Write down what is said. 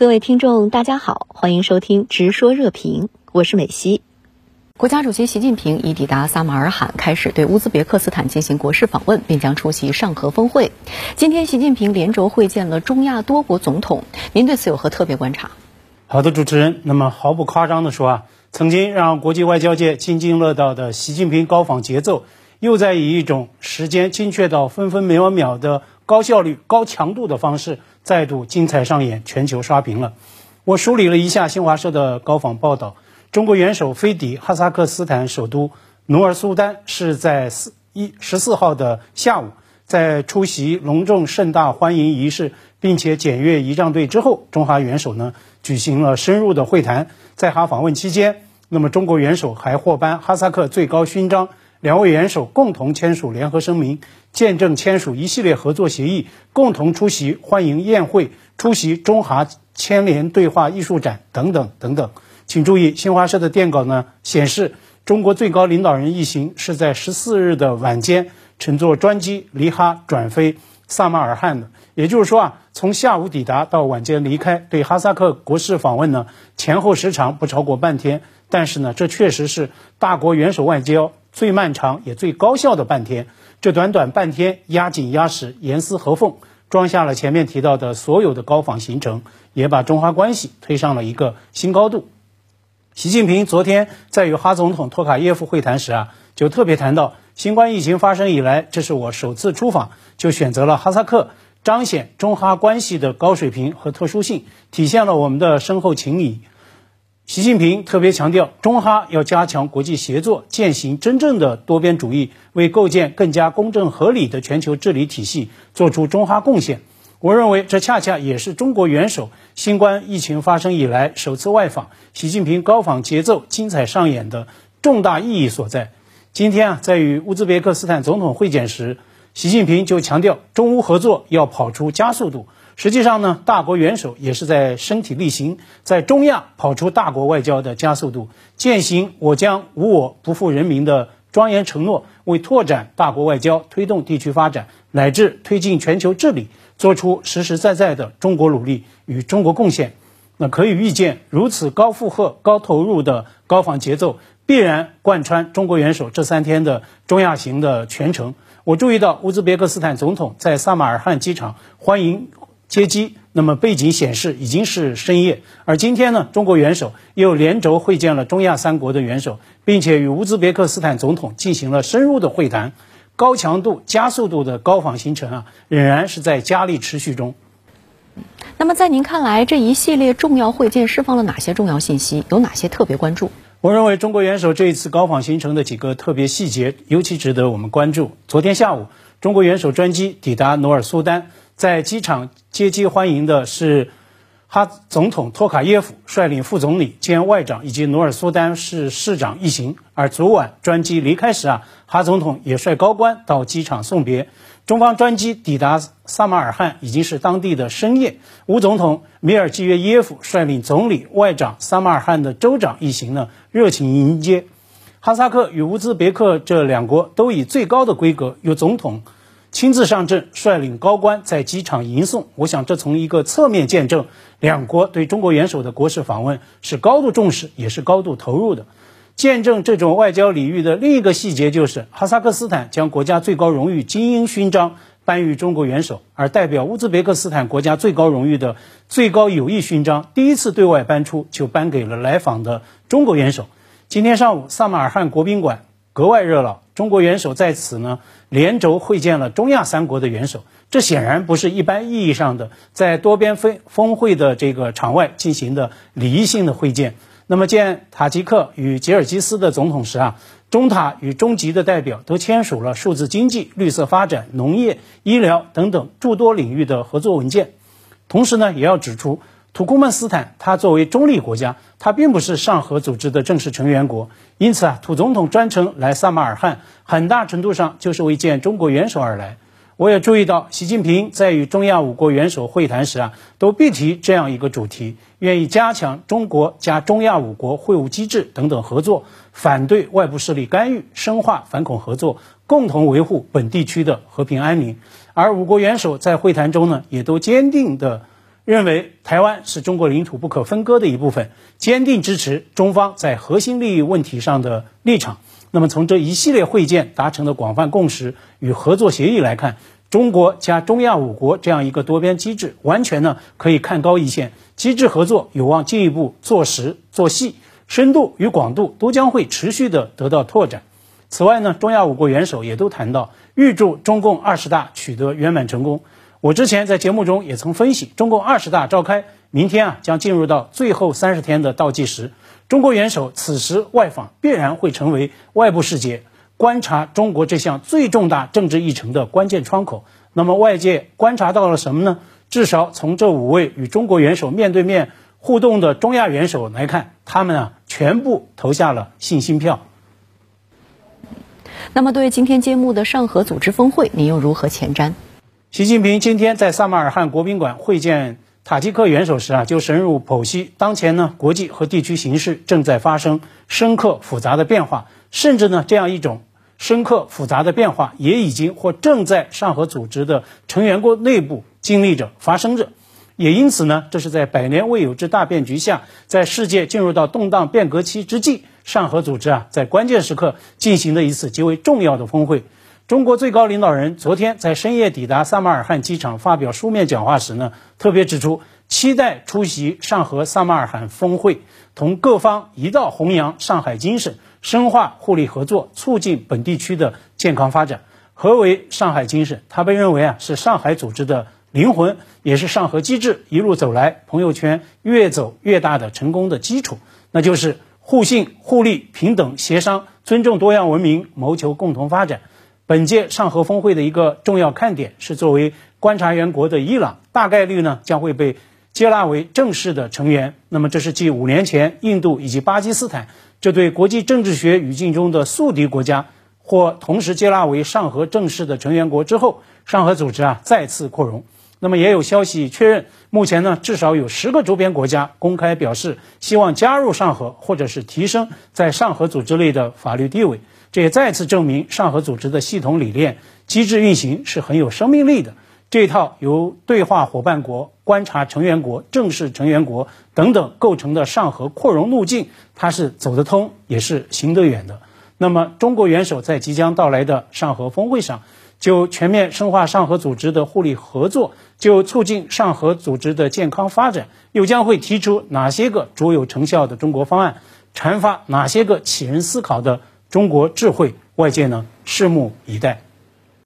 各位听众，大家好，欢迎收听《直说热评》，我是美西。国家主席习近平已抵达撒马尔罕，开始对乌兹别克斯坦进行国事访问，并将出席上合峰会。今天，习近平连轴会见了中亚多国总统，您对此有何特别观察？好的，主持人。那么毫不夸张地说啊，曾经让国际外交界津津乐道的习近平高访节奏，又在以一种时间精确到分分秒秒的高效率、高强度的方式。再度精彩上演，全球刷屏了。我梳理了一下新华社的高访报道：中国元首飞抵哈萨克斯坦首都努尔苏丹，是在四一十四号的下午，在出席隆重盛大欢迎仪式，并且检阅仪仗队之后，中哈元首呢举行了深入的会谈。在哈访问期间，那么中国元首还获颁哈萨克最高勋章。两位元首共同签署联合声明，见证签署一系列合作协议，共同出席欢迎宴会，出席中哈牵连对话艺术展等等等等。请注意，新华社的电稿呢显示，中国最高领导人一行是在十四日的晚间乘坐专机离哈转飞萨马尔罕的。也就是说啊，从下午抵达到晚间离开，对哈萨克国事访问呢前后时长不超过半天。但是呢，这确实是大国元首外交。最漫长也最高效的半天，这短短半天压紧压实、严丝合缝，装下了前面提到的所有的高仿行程，也把中华关系推上了一个新高度。习近平昨天在与哈总统托卡耶夫会谈时啊，就特别谈到，新冠疫情发生以来，这是我首次出访，就选择了哈萨克，彰显中哈关系的高水平和特殊性，体现了我们的深厚情谊。习近平特别强调，中哈要加强国际协作，践行真正的多边主义，为构建更加公正合理的全球治理体系做出中哈贡献。我认为，这恰恰也是中国元首新冠疫情发生以来首次外访，习近平高访节奏精彩上演的重大意义所在。今天啊，在与乌兹别克斯坦总统会见时，习近平就强调，中乌合作要跑出加速度。实际上呢，大国元首也是在身体力行，在中亚跑出大国外交的加速度，践行“我将无我不负人民”的庄严承诺，为拓展大国外交、推动地区发展乃至推进全球治理，做出实实在在的中国努力与中国贡献。那可以预见，如此高负荷、高投入的高访节奏，必然贯穿中国元首这三天的中亚行的全程。我注意到，乌兹别克斯坦总统在萨马尔罕机场欢迎。接机，那么背景显示已经是深夜。而今天呢，中国元首又连轴会见了中亚三国的元首，并且与乌兹别克斯坦总统进行了深入的会谈，高强度、加速度的高访行程啊，仍然是在加力持续中。那么，在您看来，这一系列重要会见释放了哪些重要信息？有哪些特别关注？我认为，中国元首这一次高访行程的几个特别细节尤其值得我们关注。昨天下午，中国元首专机抵达努尔苏丹。在机场接机欢迎的是哈总统托卡耶夫率领副总理兼外长以及努尔苏丹市市长一行。而昨晚专机离开时啊，哈总统也率高官到机场送别。中方专机抵达萨马尔罕已经是当地的深夜。吴总统米尔基约耶夫率领总理、外长、萨马尔罕的州长一行呢，热情迎接。哈萨克与乌兹别克这两国都以最高的规格由总统。亲自上阵，率领高官在机场迎送。我想，这从一个侧面见证，两国对中国元首的国事访问是高度重视，也是高度投入的。见证这种外交礼遇的另一个细节，就是哈萨克斯坦将国家最高荣誉精英勋章颁予中国元首，而代表乌兹别克斯坦国家最高荣誉的最高友谊勋章，第一次对外颁出，就颁给了来访的中国元首。今天上午，萨马尔罕国宾馆。格外热闹，中国元首在此呢连轴会见了中亚三国的元首，这显然不是一般意义上的在多边峰峰会的这个场外进行的礼仪性的会见。那么见塔吉克与吉尔吉斯的总统时啊，中塔与中吉的代表都签署了数字经济、绿色发展、农业、医疗等等诸多领域的合作文件。同时呢，也要指出。土库曼斯坦，它作为中立国家，它并不是上合组织的正式成员国，因此啊，土总统专程来萨马尔罕，很大程度上就是为见中国元首而来。我也注意到，习近平在与中亚五国元首会谈时啊，都必提这样一个主题：愿意加强中国加中亚五国会晤机制等等合作，反对外部势力干预，深化反恐合作，共同维护本地区的和平安宁。而五国元首在会谈中呢，也都坚定的。认为台湾是中国领土不可分割的一部分，坚定支持中方在核心利益问题上的立场。那么从这一系列会见达成的广泛共识与合作协议来看，中国加中亚五国这样一个多边机制，完全呢可以看高一线，机制合作有望进一步做实做细，深度与广度都将会持续的得到拓展。此外呢，中亚五国元首也都谈到，预祝中共二十大取得圆满成功。我之前在节目中也曾分析，中共二十大召开，明天啊将进入到最后三十天的倒计时。中国元首此时外访，必然会成为外部世界观察中国这项最重大政治议程的关键窗口。那么外界观察到了什么呢？至少从这五位与中国元首面对面互动的中亚元首来看，他们啊全部投下了信心票。那么对今天揭幕的上合组织峰会，您又如何前瞻？习近平今天在萨马尔罕国宾馆会见。塔吉克元首时啊，就深入剖析当前呢国际和地区形势正在发生深刻复杂的变化，甚至呢这样一种深刻复杂的变化也已经或正在上合组织的成员国内部经历着发生着，也因此呢，这是在百年未有之大变局下，在世界进入到动荡变革期之际，上合组织啊在关键时刻进行的一次极为重要的峰会。中国最高领导人昨天在深夜抵达萨马尔罕机场发表书面讲话时呢，特别指出，期待出席上合萨马尔罕峰会，同各方一道弘扬上海精神，深化互利合作，促进本地区的健康发展。何为上海精神？它被认为啊是上海组织的灵魂，也是上合机制一路走来朋友圈越走越大的成功的基础。那就是互信、互利、平等、协商，尊重多样文明，谋求共同发展。本届上合峰会的一个重要看点是，作为观察员国的伊朗大概率呢将会被接纳为正式的成员。那么，这是继五年前印度以及巴基斯坦这对国际政治学语境中的宿敌国家或同时接纳为上合正式的成员国之后，上合组织啊再次扩容。那么，也有消息确认，目前呢至少有十个周边国家公开表示希望加入上合，或者是提升在上合组织内的法律地位。这也再次证明上合组织的系统理念、机制运行是很有生命力的。这套由对话伙伴国、观察成员国、正式成员国等等构成的上合扩容路径，它是走得通，也是行得远的。那么，中国元首在即将到来的上合峰会上，就全面深化上合组织的互利合作，就促进上合组织的健康发展，又将会提出哪些个卓有成效的中国方案，阐发哪些个启人思考的？中国智慧，外界呢拭目以待。